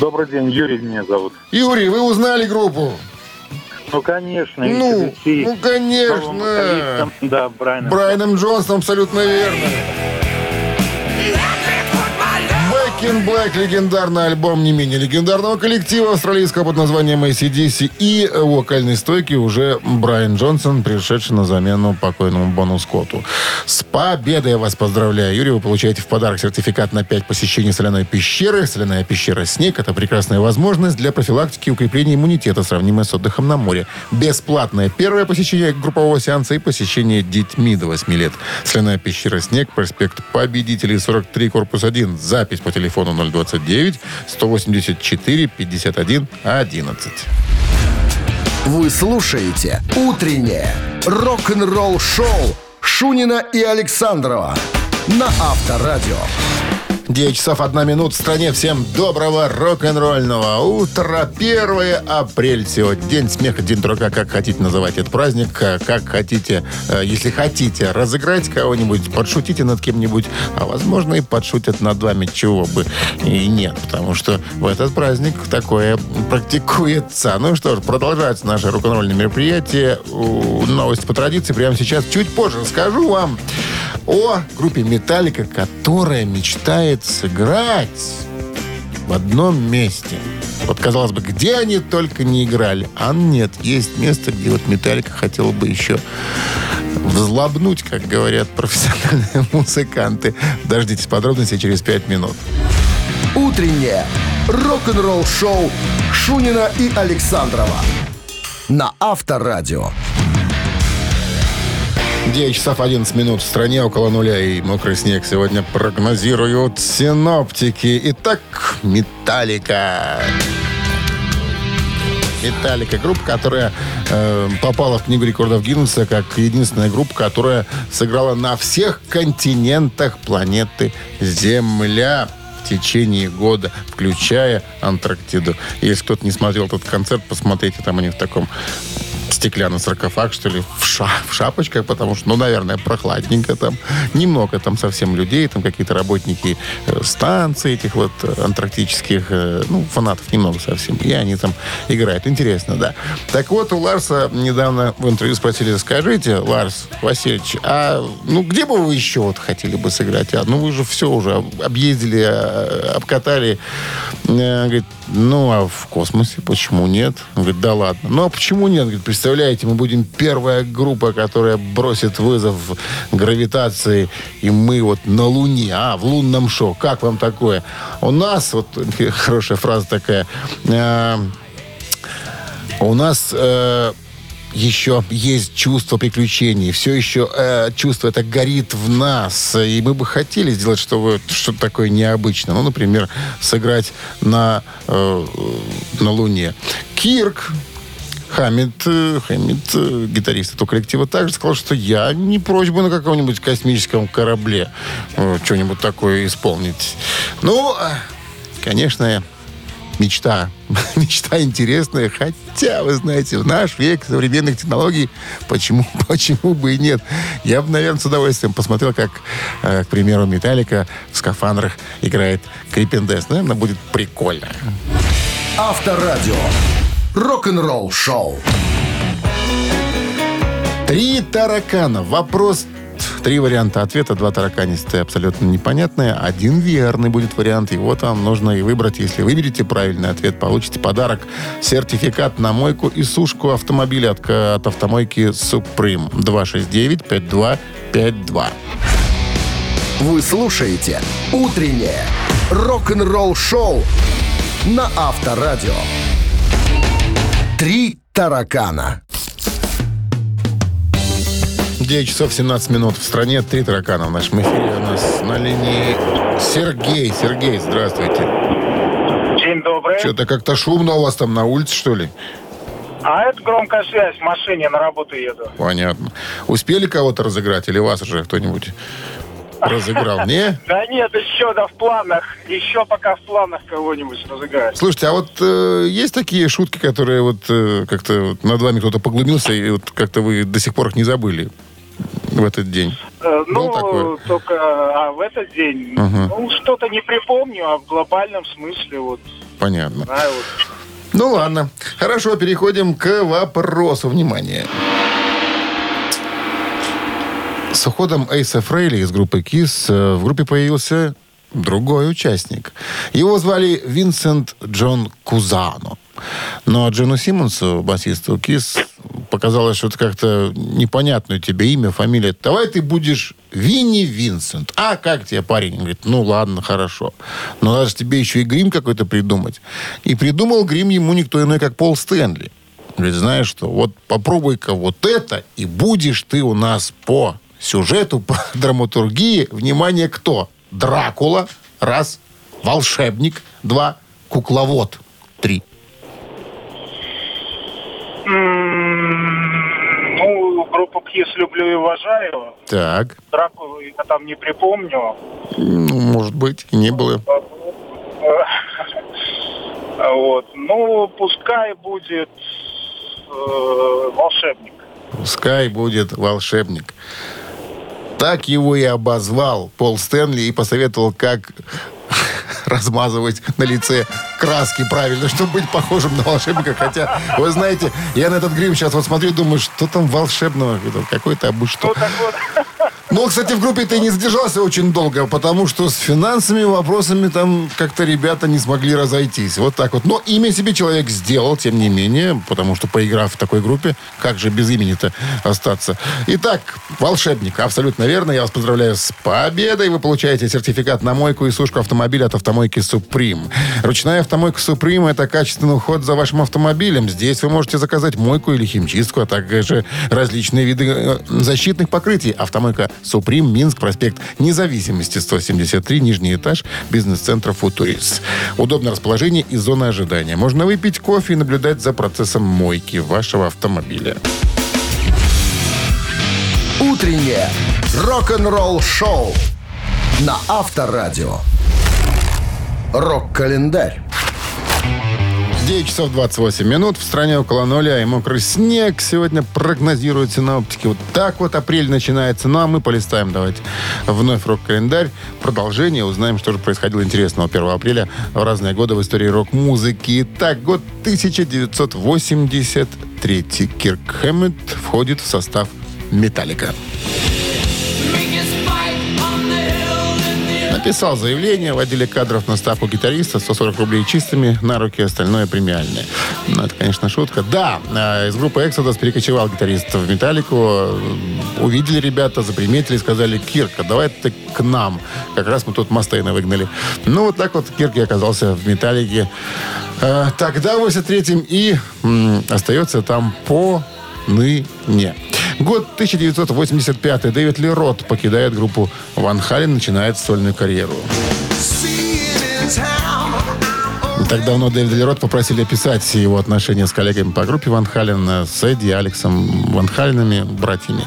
Speaker 8: Добрый день, Юрий меня зовут.
Speaker 2: Юрий, вы узнали группу?
Speaker 8: Ну, конечно.
Speaker 2: Ну, ну, конечно.
Speaker 8: Да, Брайаном.
Speaker 2: Брайаном Джонсоном абсолютно верно. Back in Black, легендарный альбом не менее легендарного коллектива австралийского под названием ACDC и вокальной стойки уже Брайан Джонсон, пришедший на замену покойному Бону Скотту. С победой я вас поздравляю, Юрий. Вы получаете в подарок сертификат на 5 посещений соляной пещеры. Соляная пещера «Снег» — это прекрасная возможность для профилактики и укрепления иммунитета, сравнимая с отдыхом на море. Бесплатное первое посещение группового сеанса и посещение детьми до 8 лет. Соляная пещера «Снег», проспект Победителей, 43, корпус 1. Запись по телефону 029 184 51 11.
Speaker 1: Вы слушаете «Утреннее рок-н-ролл-шоу» Шунина и Александрова на Авторадио.
Speaker 2: 9 часов 1 минут в стране. Всем доброго рок-н-ролльного утра. 1 апрель сегодня. День смеха, день дурака, как хотите называть этот праздник. э, Как хотите, э, если хотите, разыграть кого-нибудь, подшутите над кем-нибудь. А возможно и подшутят над вами, чего бы и нет. Потому что в этот праздник такое практикуется. Ну что ж, продолжаются наши рок-н-ролльные мероприятия. У- Новости по традиции прямо сейчас. Чуть позже расскажу вам о группе «Металлика», которая мечтает сыграть в одном месте. Вот, казалось бы, где они только не играли. А нет, есть место, где вот «Металлика» хотела бы еще взлобнуть, как говорят профессиональные музыканты. Дождитесь подробностей через пять минут.
Speaker 1: Утреннее рок-н-ролл-шоу Шунина и Александрова на Авторадио.
Speaker 2: 9 часов 11 минут в стране, около нуля и мокрый снег сегодня прогнозируют синоптики. Итак, «Металлика». «Металлика» — группа, которая э, попала в Книгу рекордов Гиннесса как единственная группа, которая сыграла на всех континентах планеты Земля в течение года, включая Антарктиду. Если кто-то не смотрел этот концерт, посмотрите, там они в таком стеклянный саркофаг, что ли, в, ша- в шапочках, потому что, ну, наверное, прохладненько там. Немного там совсем людей, там какие-то работники э, станций этих вот антарктических, э, ну, фанатов немного совсем. И они там играют. Интересно, да. Так вот, у Ларса недавно в интервью спросили, скажите, Ларс Васильевич, а ну где бы вы еще вот хотели бы сыграть? А, ну вы же все уже об- объездили, э, обкатали. Э, Говорит, ну а в космосе почему нет? Он говорит, да ладно. Ну а почему нет? Говорит, представляете, мы будем первая группа, которая бросит вызов гравитации, и мы вот на Луне, а, в лунном шоу. Как вам такое? У нас, вот хорошая фраза такая, э, у нас э, еще есть чувство приключений. Все еще э, чувство это горит в нас. И мы бы хотели сделать что что-то такое необычное. Ну, например, сыграть на, э, на Луне. Кирк Хамид, э, Хамид, э, гитарист этого коллектива, также сказал, что я не прочь бы на каком-нибудь космическом корабле э, что-нибудь такое исполнить. Ну, э, конечно, мечта. мечта интересная, хотя, вы знаете, в наш век современных технологий почему, почему бы и нет. Я бы, наверное, с удовольствием посмотрел, как, к примеру, Металлика в скафандрах играет Крипендес. Наверное, будет прикольно.
Speaker 1: Авторадио. Рок-н-ролл шоу.
Speaker 2: Три таракана. Вопрос Три варианта ответа, два тараканистые, абсолютно непонятные. Один верный будет вариант. Его там нужно и выбрать. Если выберете правильный ответ, получите подарок. Сертификат на мойку и сушку автомобиля от, от автомойки Supreme. 269-5252.
Speaker 1: Вы слушаете «Утреннее рок-н-ролл-шоу» на Авторадио. «Три таракана».
Speaker 2: 9 часов 17 минут в стране. Три таракана в нашем эфире. У нас на линии Сергей. Сергей, здравствуйте.
Speaker 8: День добрый.
Speaker 2: Что-то как-то шумно у вас там на улице, что ли?
Speaker 8: А это громкая связь, в машине на работу еду.
Speaker 2: Понятно. Успели кого-то разыграть или вас уже кто-нибудь разыграл? Не?
Speaker 8: Да нет, еще да в планах. Еще пока в планах кого-нибудь разыграть.
Speaker 2: Слушайте, а вот э, есть такие шутки, которые вот э, как-то вот над вами кто-то поглумился, и вот как-то вы до сих пор их не забыли в этот день?
Speaker 8: Э, ну,
Speaker 2: такой?
Speaker 8: только а в этот день,
Speaker 2: Ага.
Speaker 8: ну, что-то не припомню, а в глобальном смысле, вот,
Speaker 2: Понятно.
Speaker 8: знаю, вот.
Speaker 2: Ну ладно. Хорошо, переходим к вопросу. Внимание. С уходом Эйса Фрейли из группы KISS э, в группе появился другой участник. Его звали Винсент Джон Кузано. Но Джону Симмонсу, басисту KISS, показалось, что это как-то непонятное тебе имя, фамилия. Давай ты будешь Винни Винсент. А как тебе, парень? Он говорит, ну ладно, хорошо. Но надо же тебе еще и грим какой-то придумать. И придумал грим ему никто иной, как Пол Стэнли. Говорит, знаешь что, вот попробуй-ка вот это, и будешь ты у нас по сюжету, по драматургии. Внимание, кто? Дракула, раз. Волшебник, два. Кукловод, три.
Speaker 8: Ну, группу Кис люблю и уважаю.
Speaker 2: Так,
Speaker 8: Драку я там не припомню.
Speaker 2: ну, может быть, и не было.
Speaker 8: Вот. Ну, пускай будет э, волшебник.
Speaker 2: Пускай будет волшебник. Так его и обозвал Пол Стэнли и посоветовал, как размазывать на лице краски правильно, чтобы быть похожим на волшебника. Хотя, вы знаете, я на этот грим сейчас вот смотрю и думаю, что там волшебного? Какой-то обы что.
Speaker 8: Ну, так вот,
Speaker 2: Ну, кстати, в группе ты не задержался очень долго, потому что с финансовыми вопросами там как-то ребята не смогли разойтись. Вот так вот. Но имя себе человек сделал, тем не менее, потому что поиграв в такой группе, как же без имени-то остаться? Итак, волшебник, абсолютно верно. Я вас поздравляю с победой. Вы получаете сертификат на мойку и сушку автомобиля от автомойки Supreme. Ручная автомойка Supreme – это качественный уход за вашим автомобилем. Здесь вы можете заказать мойку или химчистку, а также различные виды э, защитных покрытий. Автомойка Supreme, Минск, проспект Независимости, 173, нижний этаж, бизнес-центра «Футурис». Удобное расположение и зона ожидания. Можно выпить кофе и наблюдать за процессом мойки вашего автомобиля.
Speaker 1: Утреннее рок-н-ролл-шоу на Авторадио. Рок-календарь.
Speaker 2: 9 часов 28 минут. В стране около нуля и мокрый снег сегодня прогнозируют синоптики. Вот так вот апрель начинается. Ну, а мы полистаем давайте вновь рок-календарь. Продолжение. Узнаем, что же происходило интересного 1 апреля в разные годы в истории рок-музыки. Итак, год 1983. Кирк Хэммет входит в состав «Металлика». Написал заявление в отделе кадров на ставку гитариста 140 рублей чистыми, на руки остальное премиальное. Ну, это, конечно, шутка. Да, э, из группы Exodus перекочевал гитарист в «Металлику». Увидели ребята, заприметили, сказали, Кирка, давай ты к нам. Как раз мы тут Мастейна выгнали. Ну, вот так вот Кирк и оказался в «Металлике». Э, Тогда, в 83-м, и остается там по ныне. Год 1985. Дэвид Ли Рот покидает группу Ван Хален, начинает сольную карьеру. Не так давно Дэвида Ли Рот попросили описать его отношения с коллегами по группе Ван Хален, э, с Эдди, Алексом Ван Халенами, братьями.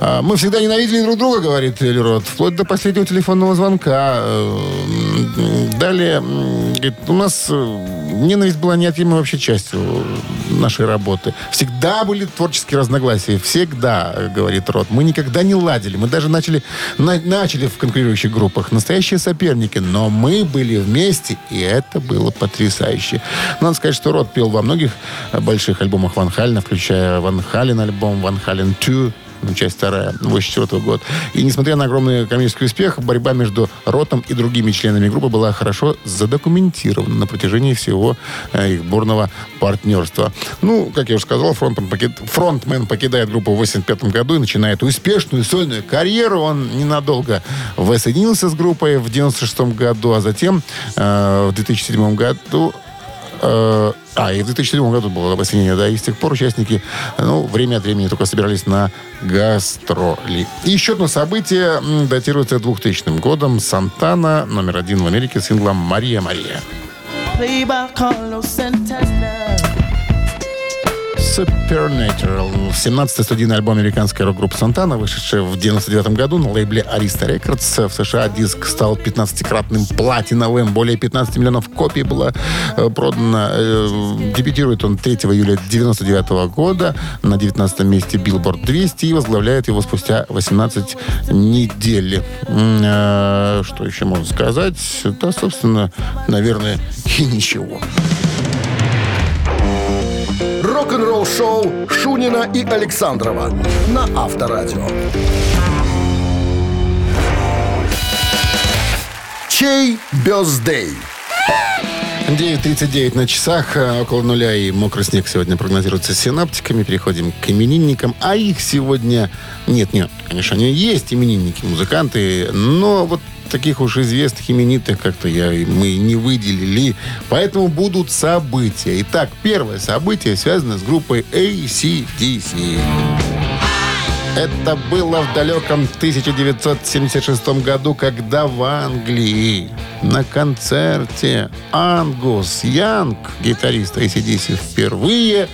Speaker 2: А, «Мы всегда ненавидели друг друга», говорит Ли Рот, вплоть до последнего телефонного звонка. Э, Далее, говорит, у нас э, ненависть была неотъемлемой вообще частью нашей работы. Всегда были творческие разногласия. Всегда, говорит Рот. Мы никогда не ладили. Мы даже начали, на- начали в конкурирующих группах. Настоящие соперники. Но мы были вместе, и это было потрясающе. Надо сказать, что Рот пел во многих больших альбомах Ван Халена, включая Ван Хален альбом, Ван Хален 2, ну, часть вторая, 84 год. И несмотря на огромный коммерческий успех, борьба между Ротом и другими членами группы была хорошо задокументирована на протяжении всего э, их бурного партнерства. Ну, как я уже сказал, фронтмен, покид- фронтмен покидает группу в 85 году и начинает успешную сольную карьеру. Он ненадолго воссоединился с группой в 96 году, а затем э, в 2007 году А, и в 2007 году было воссоединение, да, и с тех пор участники, ну, время от времени только собирались на гастроли. И еще одно событие датируется 2000 годом. Сантана, номер один в Америке, с синглом «Мария, Мария». Supernatural. 17-й студийный альбом американской рок-группы Сантана, вышедший в 99 году на лейбле Arista Records. В США диск стал 15-кратным платиновым. Более 15 миллионов копий было э, продано. Э, дебютирует он 3 июля 99 года на 19 месте Billboard 200 и возглавляет его спустя 18 недель. Э, что еще можно сказать? Да, собственно, наверное, и ничего.
Speaker 1: Рок-н-ролл-шоу Шунина и Александрова на Авторадио. Чей бездей?
Speaker 2: 9.39 на часах, э, около нуля и мокрый снег сегодня прогнозируется синаптиками. Переходим к именинникам. А их сегодня... Нет, нет, конечно, они есть именинники, музыканты, но вот таких уж известных именитых как-то я, мы не выделили. Поэтому будут события. Итак, первое событие связано с группой ACDC. Это было в далеком 1976 году, когда в Англии на концерте Ангус Янг, гитарист ACDC, впервые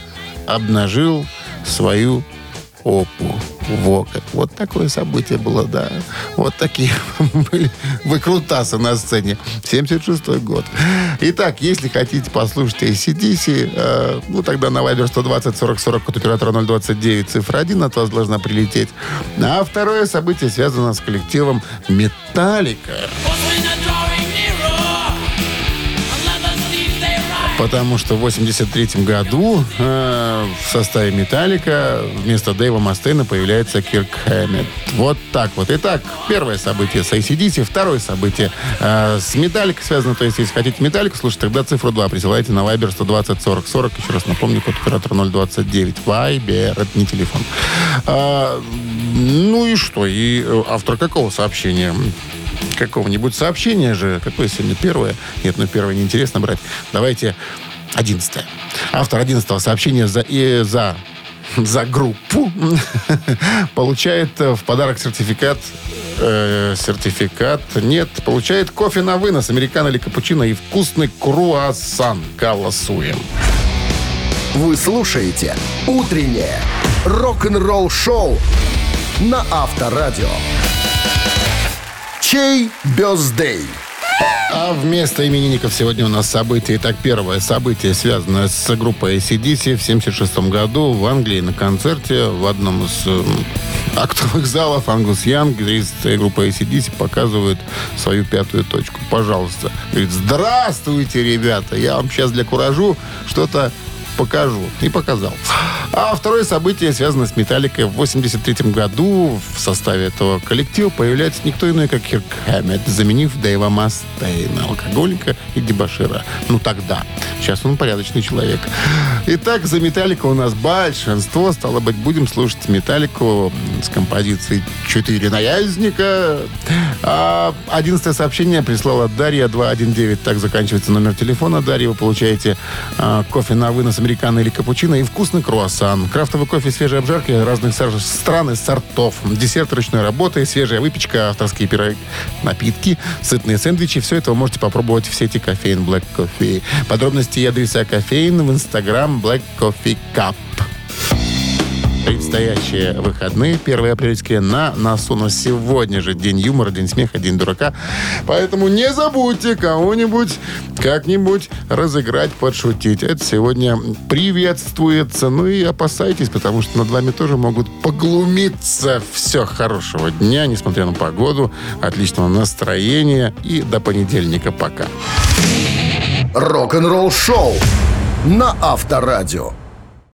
Speaker 2: обнажил свою Опу. Во как. Вот такое событие было, да. Вот такие были выкрутасы на сцене. 76 год. Итак, если хотите послушать ACDC, э, ну, тогда на Viber 120 40 40 от оператора 029 цифра 1 от вас должна прилететь. А второе событие связано с коллективом Металлика. Потому что в 83 году э, в составе «Металлика» вместо Дэйва Мастейна появляется Кирк Хэммет. Вот так вот. Итак, первое событие с ACDC, второе событие э, с «Металликой» связано. То есть, если хотите «Металлику» слушать, тогда цифру 2 присылайте на Viber 120 40 40. Еще раз напомню, код оператора 029. Viber, это не телефон. А, ну и что? И э, автор какого сообщения? какого-нибудь сообщения же. Какое сегодня первое? Нет, ну первое неинтересно брать. Давайте одиннадцатое. Автор одиннадцатого сообщения за, и за за группу получает э, в подарок сертификат э, сертификат нет получает кофе на вынос американо или капучино и вкусный круассан голосуем
Speaker 1: Вы слушаете «Утреннее рок-н-ролл-шоу» на Авторадио. Чей бездей?
Speaker 2: А вместо именинников сегодня у нас событие. Итак, первое событие, связанное с группой ACDC в 76 году в Англии на концерте в одном из э, актовых залов Ангус Янг, гитарист группы ACDC, показывает свою пятую точку. Пожалуйста. Говорит, здравствуйте, ребята, я вам сейчас для куражу что-то покажу. И показал. А второе событие связано с «Металликой». В 83 году в составе этого коллектива появляется никто иной, как Кирк Хэммет, заменив Дэйва Мастейна, алкоголика и дебашира. Ну, тогда. Сейчас он порядочный человек. Итак, за «Металлику» у нас большинство. Стало быть, будем слушать «Металлику» с композицией «Четыре наязника». А одиннадцатое сообщение прислала Дарья 219. Так заканчивается номер телефона. Дарья, вы получаете а, кофе на вынос американо или капучино и вкусный круассан. Крафтовый кофе свежей обжарки разных стран и сортов. Десерт ручной работы, свежая выпечка, авторские пироги, напитки, сытные сэндвичи. Все это вы можете попробовать в сети кофеин Black Coffee. Подробности и адреса кофеин в инстаграм Black Coffee Cup. Предстоящие выходные, 1 апрельские, на носу. Но сегодня же день юмора, день смеха, день дурака. Поэтому не забудьте кого-нибудь как-нибудь разыграть, подшутить. Это сегодня приветствуется. Ну и опасайтесь, потому что над вами тоже могут поглумиться. Все, хорошего дня, несмотря на погоду, отличного настроения и до понедельника. Пока.
Speaker 1: Рок-н-ролл-шоу на Авторадио.